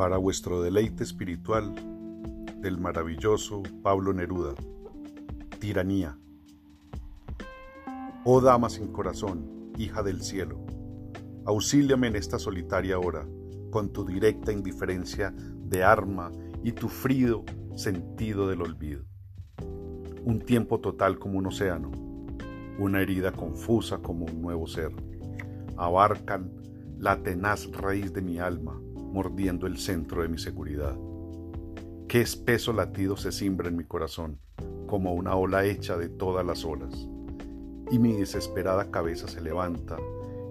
para vuestro deleite espiritual del maravilloso Pablo Neruda. Tiranía. Oh dama sin corazón, hija del cielo, auxíliame en esta solitaria hora, con tu directa indiferencia de arma y tu frío sentido del olvido. Un tiempo total como un océano, una herida confusa como un nuevo ser, abarcan la tenaz raíz de mi alma, mordiendo el centro de mi seguridad. Qué espeso latido se cimbra en mi corazón, como una ola hecha de todas las olas, y mi desesperada cabeza se levanta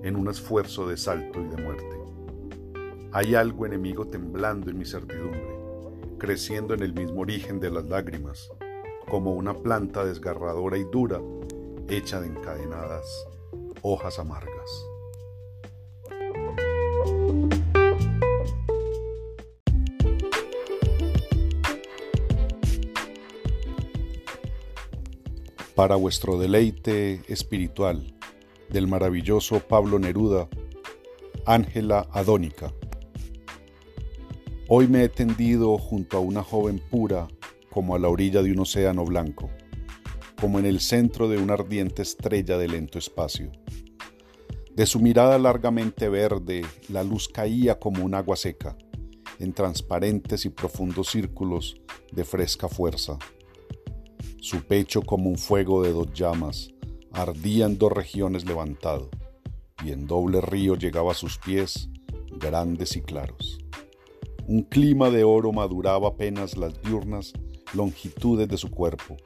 en un esfuerzo de salto y de muerte. Hay algo enemigo temblando en mi certidumbre, creciendo en el mismo origen de las lágrimas, como una planta desgarradora y dura, hecha de encadenadas hojas amargas. Para vuestro deleite espiritual del maravilloso Pablo Neruda, Ángela Adónica. Hoy me he tendido junto a una joven pura como a la orilla de un océano blanco, como en el centro de una ardiente estrella de lento espacio. De su mirada largamente verde, la luz caía como un agua seca, en transparentes y profundos círculos de fresca fuerza. Su pecho como un fuego de dos llamas, ardía en dos regiones levantado, y en doble río llegaba a sus pies, grandes y claros. Un clima de oro maduraba apenas las diurnas longitudes de su cuerpo,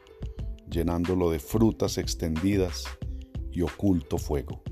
llenándolo de frutas extendidas y oculto fuego.